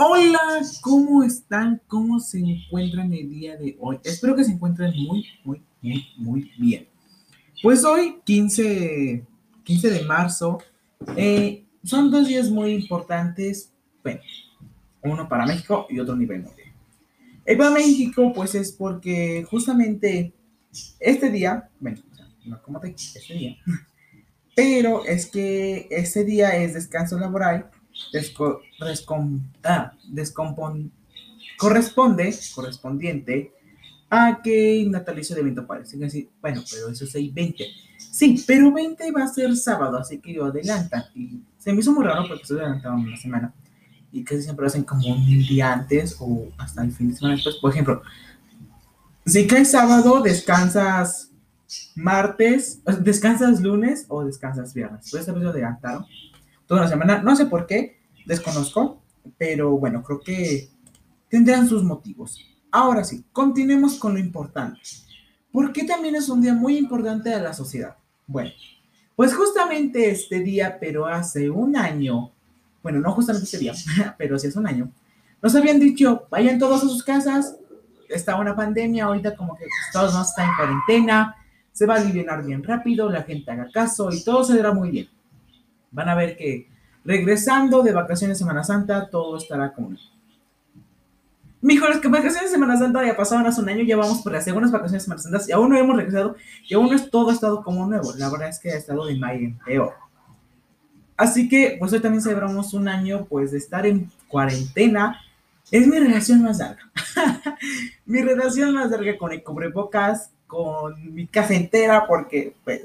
Hola, ¿cómo están? ¿Cómo se encuentran el día de hoy? Espero que se encuentren muy, muy, muy, muy bien. Pues hoy, 15, 15 de marzo, eh, son dos días muy importantes. Bueno, uno para México y otro nivel mundial. El para México, pues es porque justamente este día, bueno, no como te este día, pero es que este día es descanso laboral desco, ah, corresponde, correspondiente a que natalicio de 20 parece así, bueno, pero eso es ahí 20. Sí, pero 20 va a ser sábado, así que yo adelanta. Y se me hizo muy raro porque estoy adelantado una semana. Y casi siempre lo hacen como un día antes o hasta el fin de semana después. Por ejemplo, si cae sábado, descansas martes, descansas lunes o descansas viernes. Puede ser lo adelantaron toda la semana. No sé por qué, desconozco, pero bueno, creo que tendrán sus motivos. Ahora sí, continuemos con lo importante. ¿Por qué también es un día muy importante a la sociedad? Bueno, pues justamente este día, pero hace un año, bueno, no justamente este día, pero sí hace un año, nos habían dicho, vayan todos a sus casas, está una pandemia, ahorita como que todos no están en cuarentena, se va a aliviar bien rápido, la gente haga caso y todo se verá muy bien. Van a ver que regresando de vacaciones Semana Santa, todo estará como... Mejor que vacaciones de Semana Santa ya pasaron hace un año, ya vamos por las segundas vacaciones de Semana Santa y aún no hemos regresado y aún no es todo estado como nuevo. La verdad es que ha estado de peor. Así que, pues hoy también celebramos un año, pues, de estar en cuarentena. Es mi relación más larga. mi relación más larga con el cubrebocas, con mi casa entera, porque, pues,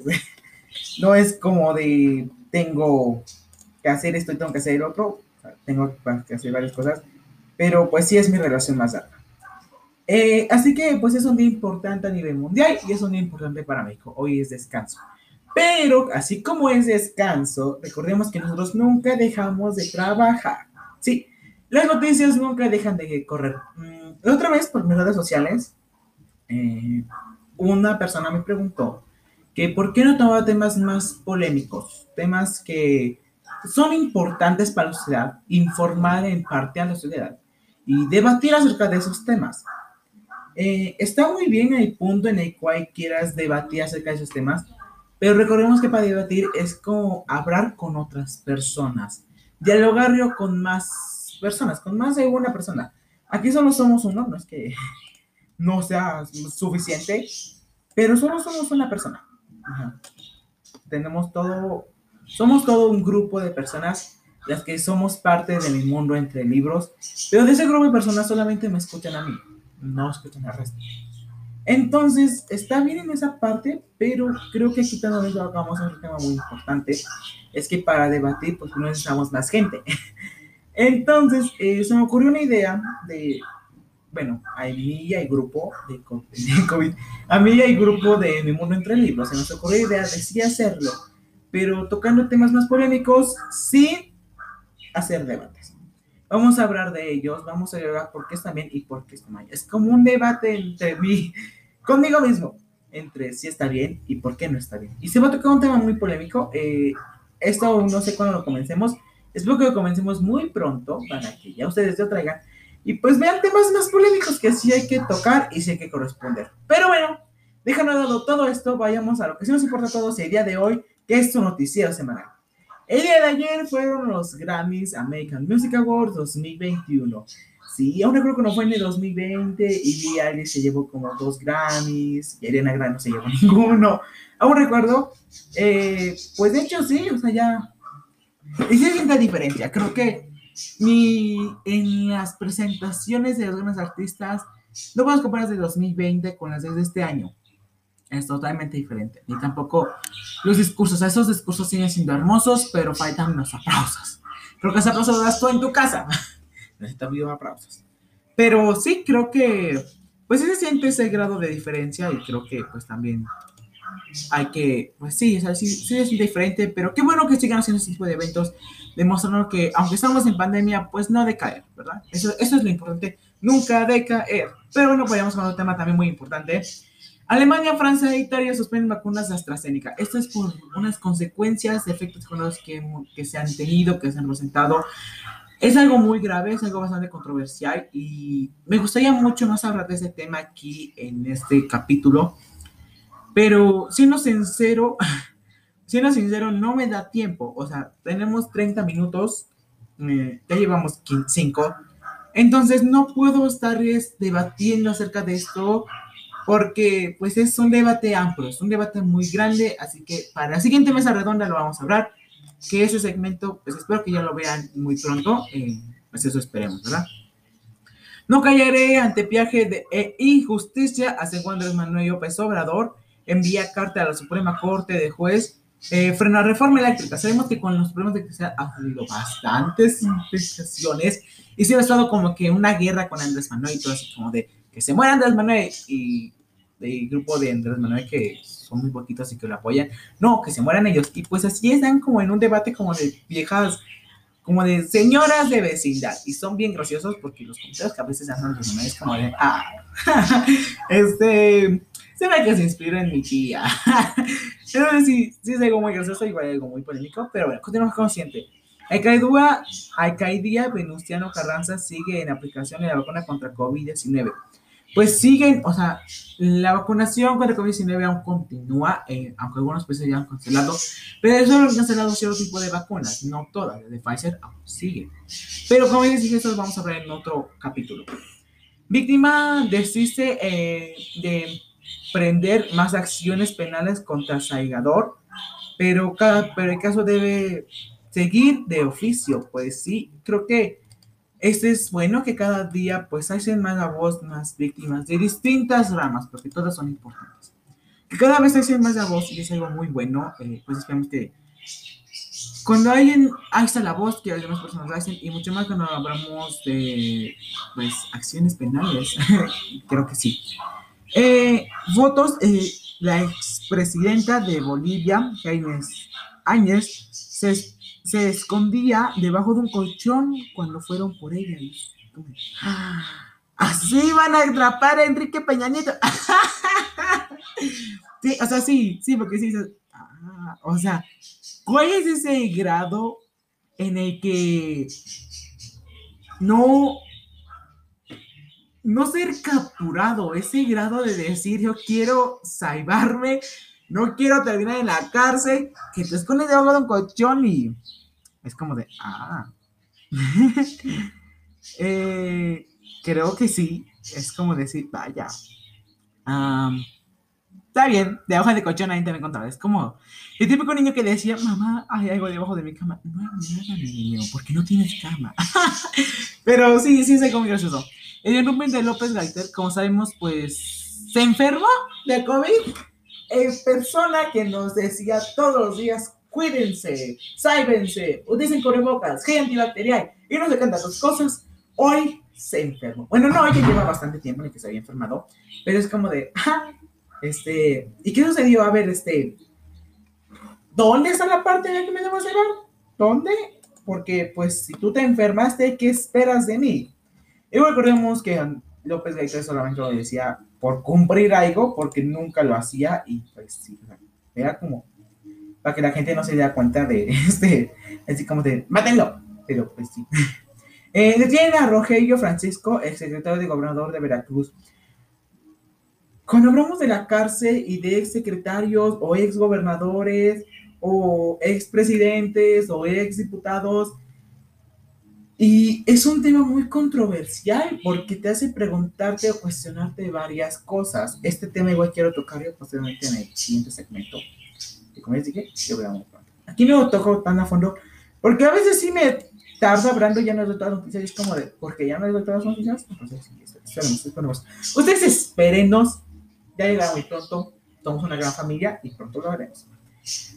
no es como de tengo que hacer esto y tengo que hacer el otro, tengo que hacer varias cosas, pero pues sí es mi relación más larga. Eh, así que pues es un día importante a nivel mundial y es un día importante para México. Hoy es descanso. Pero así como es descanso, recordemos que nosotros nunca dejamos de trabajar. Sí, las noticias nunca dejan de correr. Mm, la otra vez por mis redes sociales, eh, una persona me preguntó que por qué no tomaba temas más polémicos, temas que son importantes para la sociedad, informar en parte a la sociedad y debatir acerca de esos temas. Eh, está muy bien el punto en el cual quieras debatir acerca de esos temas, pero recordemos que para debatir es como hablar con otras personas, dialogar con más personas, con más de una persona. Aquí solo somos uno, no es que no sea suficiente, pero solo somos una persona. Tenemos todo, somos todo un grupo de personas las que somos parte de mi mundo entre libros, pero de ese grupo de personas solamente me escuchan a mí, no escuchan al resto. Entonces, está bien en esa parte, pero creo que aquí también vamos a un tema muy importante, es que para debatir, pues no necesitamos más gente. Entonces, eh, se me ocurrió una idea de bueno, a mí hay grupo de, COVID, a mí hay grupo de Mi Mundo Entre Libros, se nos ocurrió idea de sí hacerlo, pero tocando temas más polémicos sin hacer debates. Vamos a hablar de ellos, vamos a hablar por qué está bien y por qué está mal. Es como un debate entre mí, conmigo mismo, entre si está bien y por qué no está bien. Y se va a tocar un tema muy polémico. Eh, esto no sé cuándo lo comencemos. Espero que lo comencemos muy pronto para que ya ustedes lo traigan y pues vean temas más polémicos que sí hay que tocar y sí hay que corresponder. Pero bueno, déjanos dado todo esto, vayamos a lo que sí nos importa a todos el día de hoy, que es su noticiero semanal. El día de ayer fueron los Grammys American Music Awards 2021. Sí, aún creo que no fue en el 2020 y Billie se llevó como dos Grammys y Ariana Grande no se llevó ninguno. Aún recuerdo, eh, pues de hecho sí, o sea, ya... Sí hay diferencia, creo que ni en las presentaciones de algunos artistas, no podemos comparar de 2020 con las de este año. Es totalmente diferente. Ni tampoco los discursos. Esos discursos siguen siendo hermosos, pero faltan los aplausos. Creo que ese aplauso lo das tú en tu casa. Necesitas video aplausos. Pero sí, creo que pues sí se siente ese grado de diferencia y creo que pues también hay que, pues sí, sí, sí es diferente, pero qué bueno que sigan haciendo este tipo de eventos, demostrando que aunque estamos en pandemia, pues no decaer, ¿verdad? Eso, eso es lo importante, nunca decaer. Pero bueno, podríamos con un tema también muy importante. Alemania, Francia e Italia suspenden vacunas de AstraZeneca. Esto es por unas consecuencias efectos secundarios que, que se han tenido, que se han presentado Es algo muy grave, es algo bastante controversial y me gustaría mucho más hablar de ese tema aquí en este capítulo. Pero siendo sincero, siendo sincero, no me da tiempo. O sea, tenemos 30 minutos, eh, ya llevamos 5. Entonces no puedo estarles debatiendo acerca de esto porque pues es un debate amplio, es un debate muy grande, así que para la siguiente mesa redonda lo vamos a hablar, que ese segmento, pues espero que ya lo vean muy pronto, eh, pues eso esperemos, ¿verdad? No callaré ante viaje de e injusticia, hace Andrés Manuel López Obrador envía carta a la Suprema Corte de Juez eh, frente a reforma eléctrica. Sabemos que con los problemas de electricidad ha habido bastantes implicaciones y se ha estado como que una guerra con Andrés Manuel y todo así como de que se muera Andrés Manuel y el grupo de Andrés Manuel que son muy poquitos y que lo apoyan, no, que se mueran ellos. Y pues así están como en un debate como de viejas, como de señoras de vecindad. Y son bien graciosos porque los comentarios que a veces hacen los es como de, ah, este, ve que se inspira en mi tía. Entonces sí, sí es algo muy gracioso, igual algo muy polémico, pero bueno, continuamos con siguiente. Alcaidía Venustiano Carranza sigue en aplicación de la vacuna contra COVID-19 pues siguen, o sea, la vacunación contra COVID-19 aún continúa, eh, aunque algunos países ya han cancelado, pero solo han cancelado cierto tipo de vacunas, no todas, de Pfizer aún siguen. Pero como les dije, eso vamos a ver en otro capítulo. Víctima desiste eh, de prender más acciones penales contra Saigador, pero, cada, pero el caso debe seguir de oficio, pues sí, creo que este es bueno que cada día pues hay más la voz, más víctimas de distintas ramas, porque todas son importantes. Que cada vez hay más la voz y es algo muy bueno, eh, pues que cuando alguien alza la voz que demás personas hacen y mucho más cuando hablamos de pues acciones penales, creo que sí. Eh, votos, eh, la expresidenta de Bolivia, Jaime Áñez, se se escondía debajo de un colchón cuando fueron por ella. Así van a atrapar a Enrique Peña Nieto. sí, o sea, sí, sí, porque sí. Ah, o sea, ¿cuál es ese grado en el que no, no ser capturado, ese grado de decir yo quiero salvarme no quiero terminar en la cárcel, que te escondes debajo de un colchón y es como de, ah. Eh, creo que sí, es como decir, vaya. está bien, debajo de colchón ahí te me encontrado. Es como el típico niño que decía, mamá, hay algo debajo de mi cama. No hay nada, niño, porque no tienes cama. Pero sí, sí, es como gracioso. El nombre de López Gaiter, como sabemos, pues se enfermó de COVID es persona que nos decía todos los días, cuídense, sáibense, utilicen cubrebocas, gel antibacterial y no se cantan sus cosas, hoy se enfermó. Bueno, no, ella lleva bastante tiempo en el que se había enfermado, pero es como de, ah, este, ¿y qué sucedió? A ver, este, ¿dónde está la parte de que me debo llevar? ¿Dónde? Porque, pues, si tú te enfermaste, ¿qué esperas de mí? Y recordemos que López Gaitán solamente lo decía por cumplir algo, porque nunca lo hacía y pues sí, era como para que la gente no se diera cuenta de este, así como de, mátenlo, pero pues sí. Eh, detienen a Rogelio Francisco, el secretario de gobernador de Veracruz. Cuando hablamos de la cárcel y de ex secretarios o ex gobernadores o ex presidentes o ex diputados, y es un tema muy controversial porque te hace preguntarte o cuestionarte varias cosas. Este tema igual quiero tocarlo posteriormente en el siguiente segmento. Y como les dije, yo voy a pronto. Aquí no lo toco tan a fondo porque a veces sí me tardo hablando ya no de todas las noticias. Es como de, porque ya no de todas las noticias. Entonces, esperemos, esperemos. Ustedes espérenos. Ya llegará muy pronto. Somos una gran familia y pronto lo haremos.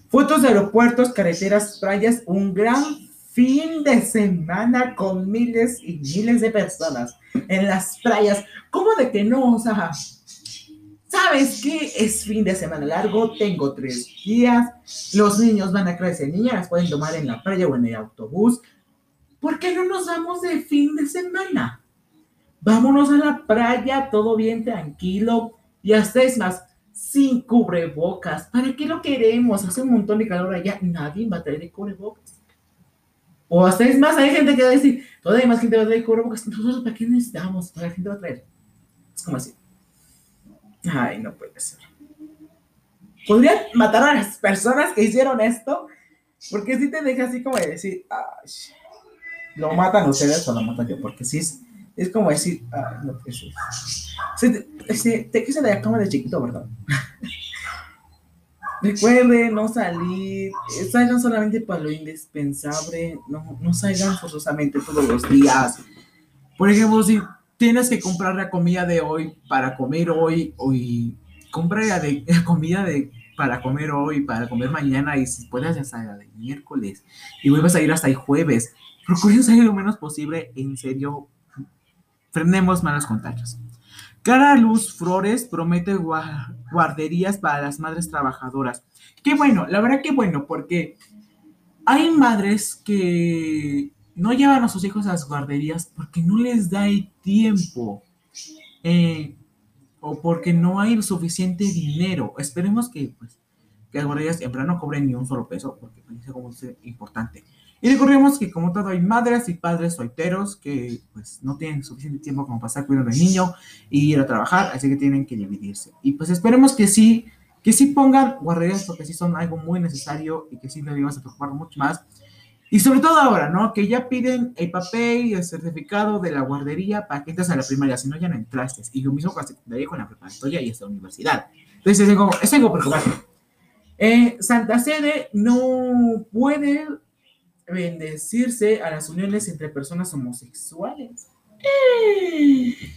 Fotos de aeropuertos, carreteras, playas, un gran fin de semana con miles y miles de personas en las playas. ¿Cómo de que no? O sea, ¿sabes qué? Es fin de semana largo, tengo tres días, los niños van a crecer, niñas pueden tomar en la playa o en el autobús. ¿Por qué no nos vamos de fin de semana? Vámonos a la playa, todo bien tranquilo y hasta es más, sin cubrebocas. ¿Para qué lo queremos? Hace un montón de calor allá, nadie va a traer cubrebocas. O hasta es más, hay gente que va a decir, todavía más gente va a traer cubrebocas. Nosotros, ¿para qué necesitamos? Toda la gente va a traer. Es como así. Ay, no puede ser. Podrían matar a las personas que hicieron esto, porque si te deja así como de decir, ay, lo matan ustedes o lo matan yo, porque si es, es como decir, ay, no puede ser. Se te, te quise de cama de chiquito, ¿verdad? Recuerden no salir, salgan solamente para lo indispensable, no, no salgan forzosamente todos los días. Por ejemplo, si tienes que comprar la comida de hoy para comer hoy, hoy compra la, de, comida de, para comer hoy, para comer mañana y si puedes hasta la de miércoles y vuelves a ir hasta el jueves. Procuren salir lo menos posible, en serio, frenemos malos contagios. Cara Luz Flores promete guarderías para las madres trabajadoras. Qué bueno, la verdad que bueno, porque hay madres que no llevan a sus hijos a las guarderías porque no les da el tiempo eh, o porque no hay suficiente dinero. Esperemos que, pues, que las guarderías en plano no cobren ni un solo peso porque parece como es importante. Y recordemos que como todo hay madres y padres solteros que pues no tienen suficiente tiempo como pasar cuidando al niño y ir a trabajar, así que tienen que dividirse. Y pues esperemos que sí, que sí pongan guarderías porque sí son algo muy necesario y que sí a preocupar mucho más. Y sobre todo ahora, ¿no? Que ya piden el papel y el certificado de la guardería para que entres a la primaria, si no ya no entraste. Y lo mismo con la secundaria, con la preparatoria y hasta la universidad. Entonces es algo, es algo preocupante. Eh, Santa Sede no puede bendecirse a las uniones entre personas homosexuales.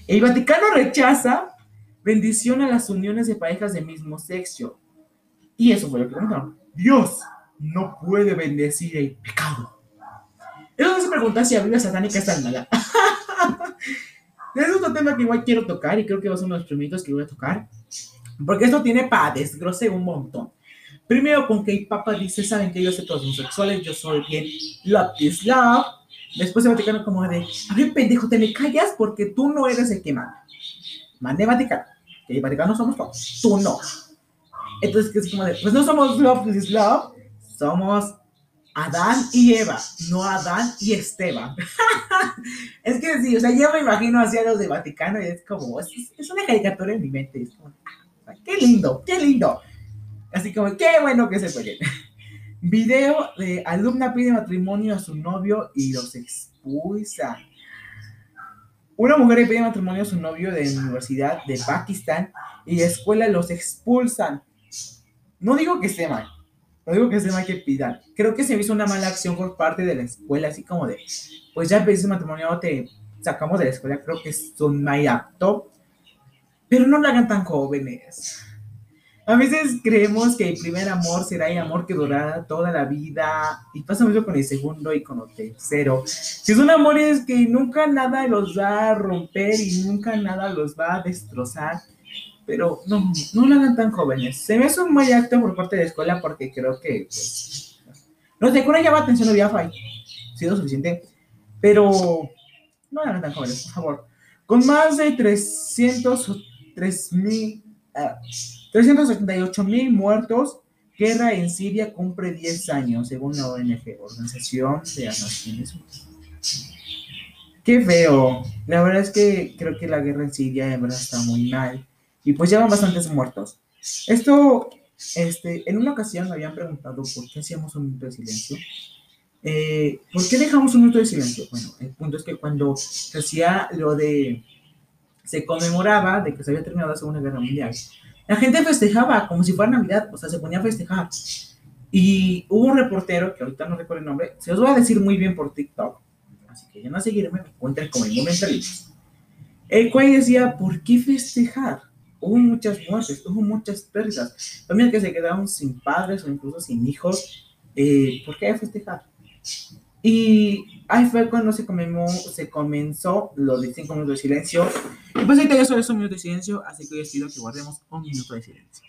El Vaticano rechaza bendición a las uniones de parejas de mismo sexo. Y eso fue lo que preguntaron. Dios no puede bendecir el pecado. Eso se pregunta si la Biblia satánica está mala. es otro tema que igual quiero tocar y creo que va a ser uno de los primitos que voy a tocar. Porque esto tiene para desgrose un montón. Primero con que el Papa dice, saben que yo soy todos homosexuales, yo soy bien love is love. Después el Vaticano como de, a ver, pendejo, te me callas porque tú no eres el que manda. Mande Vaticano. Que el Vaticano somos todos, tú no. Entonces, que es como de, pues no somos love is love, somos Adán y Eva, no Adán y Esteban. es que sí, o sea, yo me imagino hacia los de Vaticano y es como, es, es una caricatura en mi mente. Es como, ah, qué lindo, qué lindo. Así como, qué bueno que se fue. Video de alumna pide matrimonio a su novio y los expulsa. Una mujer pide matrimonio a su novio de la Universidad de Pakistán y la escuela los expulsan. No digo que esté mal, no digo que esté mal que pidan. Creo que se hizo una mala acción por parte de la escuela, así como de, pues ya pediste matrimonio, te sacamos de la escuela, creo que es un mal acto, pero no lo hagan tan jóvenes. A veces creemos que el primer amor será el amor que durará toda la vida y pasa mucho con el segundo y con el tercero. Si son amores que nunca nada los va a romper y nunca nada los va a destrozar, pero no, no lo tan jóvenes. Se me hace un mal acto por parte de la escuela porque creo que, pues, no sé, con ella va atención de ha sido suficiente, pero no lo tan jóvenes, por favor. Con más de 303 mil... Uh, 378 mil muertos. Guerra en Siria cumple 10 años, según la ONG, Organización de Naciones Unidas. Qué feo. La verdad es que creo que la guerra en Siria de verdad está muy mal. Y pues llevan bastantes muertos. Esto, este, en una ocasión me habían preguntado por qué hacíamos un minuto de silencio. Eh, ¿Por qué dejamos un minuto de silencio? Bueno, el punto es que cuando se hacía lo de. se conmemoraba de que se había terminado la Segunda Guerra Mundial, la gente festejaba como si fuera Navidad, o sea, se ponía a festejar. Y hubo un reportero, que ahorita no recuerdo el nombre, se los voy a decir muy bien por TikTok, así que ya no seguirme, me encuentren como el momentalista. El cual decía, ¿por qué festejar? Hubo muchas muertes, hubo muchas pérdidas. También que se quedaron sin padres o incluso sin hijos. Eh, ¿Por qué festejar? Y ahí fue cuando se, se comenzó lo de 5 minutos de silencio. Y pues ahorita ya solo es un minuto de silencio, así que hoy les pido que guardemos un minuto de silencio.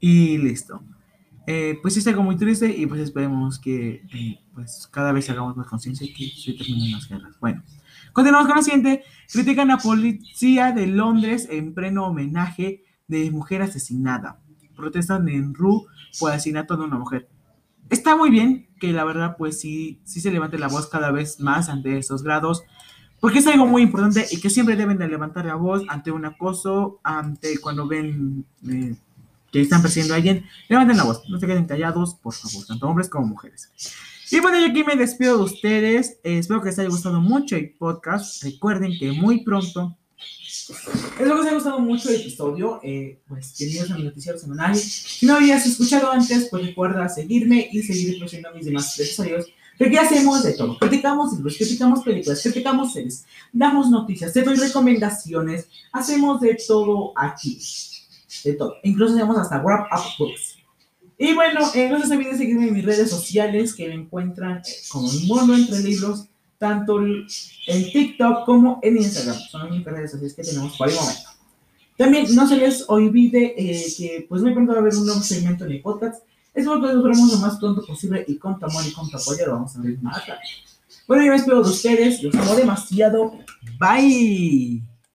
Y listo. Eh, pues es algo muy triste y pues esperemos que eh, pues cada vez hagamos más conciencia y que se terminen las guerras. Bueno, continuamos con la siguiente. Critican a policía de Londres en pleno homenaje de mujer asesinada. Protestan en RU por asesinato de una mujer. Está muy bien que la verdad pues sí, sí se levante la voz cada vez más ante estos grados, porque es algo muy importante y que siempre deben de levantar la voz ante un acoso, ante cuando ven eh, que están persiguiendo a alguien, levanten la voz, no se queden callados, por favor, tanto hombres como mujeres. Y bueno, yo aquí me despido de ustedes. Eh, espero que les haya gustado mucho el podcast. Recuerden que muy pronto. Espero que les haya gustado mucho el episodio. Eh, pues bienvenidos a mi noticiero semanal. Si no habías escuchado antes, pues recuerda seguirme y seguir produciendo mis demás episodios. Porque hacemos de todo. Criticamos libros, criticamos películas, criticamos series, damos noticias, te doy recomendaciones. Hacemos de todo aquí. De todo. Incluso hacemos hasta wrap up books. Y bueno, eh, no se olviden seguirme en mis redes sociales que me encuentran eh, como un mundo entre libros, tanto en TikTok como en Instagram. Son únicas redes sociales que tenemos por el momento. También no se les olvide eh, que pues muy pronto va a haber un nuevo segmento en el podcast. Espero que lo lo más pronto posible y con tu amor y con tu apoyo lo vamos a ver más tarde. Bueno, yo me despido de ustedes, los amo demasiado. Bye.